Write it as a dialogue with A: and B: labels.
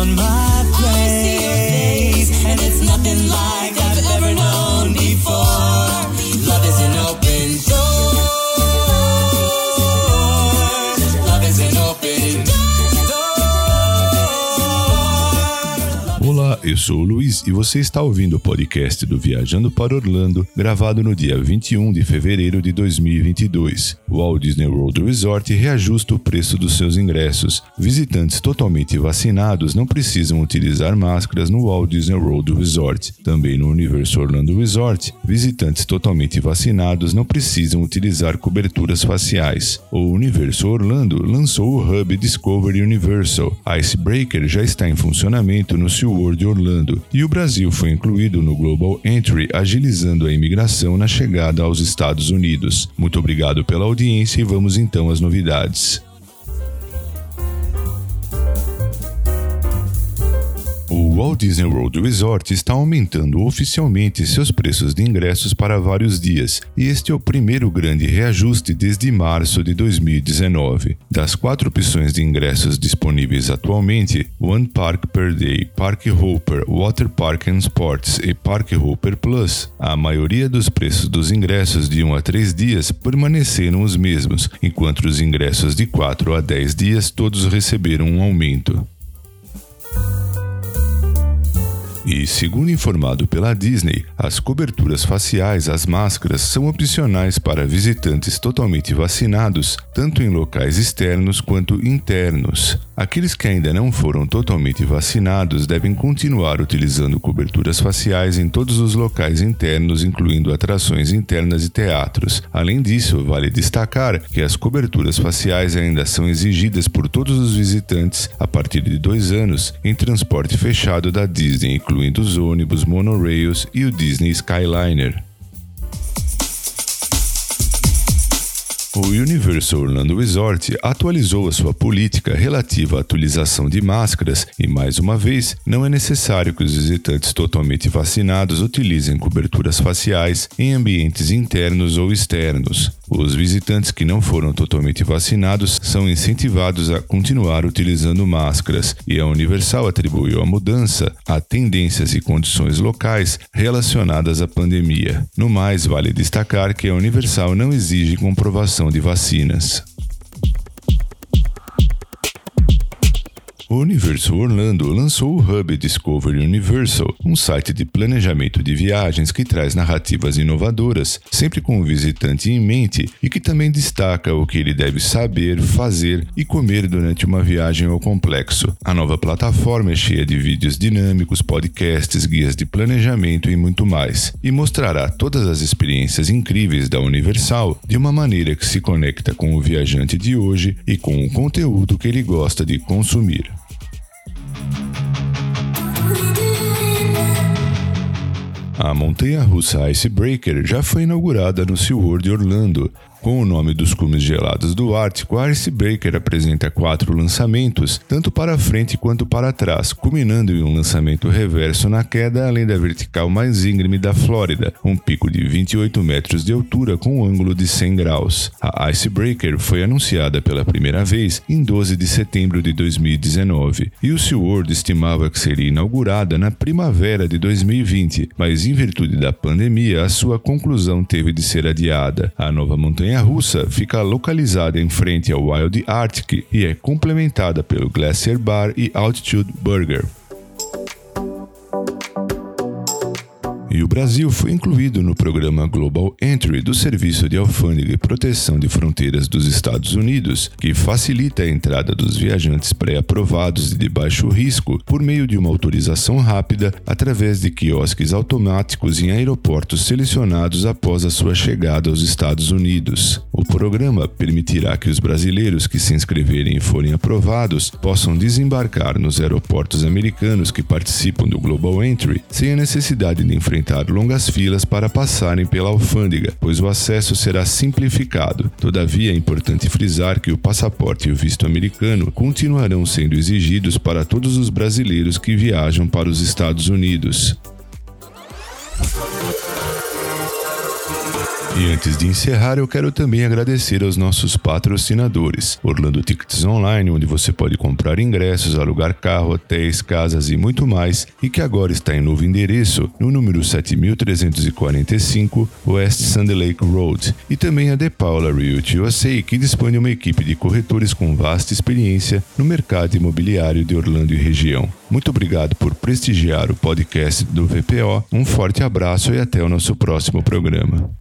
A: on my
B: eu sou o Luiz e você está ouvindo o podcast do Viajando para Orlando, gravado no dia 21 de fevereiro de 2022. O Walt Disney World Resort reajusta o preço dos seus ingressos. Visitantes totalmente vacinados não precisam utilizar máscaras no Walt Disney World Resort. Também no Universo Orlando Resort, visitantes totalmente vacinados não precisam utilizar coberturas faciais. O Universo Orlando lançou o Hub Discovery Universal. Icebreaker já está em funcionamento no SeaWorld Orlando e o Brasil foi incluído no Global Entry, agilizando a imigração na chegada aos Estados Unidos. Muito obrigado pela audiência e vamos então às novidades. Walt Disney World Resort está aumentando oficialmente seus preços de ingressos para vários dias, e este é o primeiro grande reajuste desde março de 2019. Das quatro opções de ingressos disponíveis atualmente, One Park Per Day, Park Hopper, Water Park and Sports e Park Hopper Plus, a maioria dos preços dos ingressos de 1 a 3 dias permaneceram os mesmos, enquanto os ingressos de 4 a 10 dias todos receberam um aumento. E, segundo informado pela Disney, as coberturas faciais, as máscaras, são opcionais para visitantes totalmente vacinados, tanto em locais externos quanto internos. Aqueles que ainda não foram totalmente vacinados devem continuar utilizando coberturas faciais em todos os locais internos, incluindo atrações internas e teatros. Além disso, vale destacar que as coberturas faciais ainda são exigidas por todos os visitantes a partir de dois anos em transporte fechado da Disney, incluindo os ônibus, monorails e o Disney Skyliner. O Universal Orlando Resort atualizou a sua política relativa à atualização de máscaras e, mais uma vez, não é necessário que os visitantes totalmente vacinados utilizem coberturas faciais em ambientes internos ou externos. Os visitantes que não foram totalmente vacinados são incentivados a continuar utilizando máscaras, e a Universal atribuiu a mudança a tendências e condições locais relacionadas à pandemia. No mais, vale destacar que a Universal não exige comprovação de vacinas. O Universo Orlando lançou o Hub Discovery Universal, um site de planejamento de viagens que traz narrativas inovadoras, sempre com o visitante em mente e que também destaca o que ele deve saber, fazer e comer durante uma viagem ao complexo. A nova plataforma é cheia de vídeos dinâmicos, podcasts, guias de planejamento e muito mais, e mostrará todas as experiências incríveis da Universal de uma maneira que se conecta com o viajante de hoje e com o conteúdo que ele gosta de consumir. A montanha-russa Icebreaker já foi inaugurada no SeaWorld Orlando. Com o nome dos cumes gelados do Ártico, a Icebreaker apresenta quatro lançamentos, tanto para frente quanto para trás, culminando em um lançamento reverso na queda, além da vertical mais íngreme da Flórida, um pico de 28 metros de altura com um ângulo de 100 graus. A Icebreaker foi anunciada pela primeira vez em 12 de setembro de 2019, e o SeaWorld estimava que seria inaugurada na primavera de 2020, mas em virtude da pandemia, a sua conclusão teve de ser adiada. A nova montanha montanha-russa fica localizada em frente ao Wild Arctic e é complementada pelo Glacier Bar e Altitude Burger. E o Brasil foi incluído no programa Global Entry do Serviço de Alfândega e Proteção de Fronteiras dos Estados Unidos, que facilita a entrada dos viajantes pré-aprovados e de baixo risco por meio de uma autorização rápida através de quiosques automáticos em aeroportos selecionados após a sua chegada aos Estados Unidos. O programa permitirá que os brasileiros que se inscreverem e forem aprovados possam desembarcar nos aeroportos americanos que participam do Global Entry sem a necessidade de enfrentar enfrentar longas filas para passarem pela alfândega, pois o acesso será simplificado. Todavia, é importante frisar que o passaporte e o visto americano continuarão sendo exigidos para todos os brasileiros que viajam para os Estados Unidos. E antes de encerrar, eu quero também agradecer aos nossos patrocinadores: Orlando Tickets Online, onde você pode comprar ingressos, alugar carro, hotéis, casas e muito mais, e que agora está em novo endereço, no número 7345 West Sandy Lake Road, e também a The Paula Realty USA, que dispõe de uma equipe de corretores com vasta experiência no mercado imobiliário de Orlando e região. Muito obrigado por prestigiar o podcast do VPO. Um forte abraço e até o nosso próximo programa.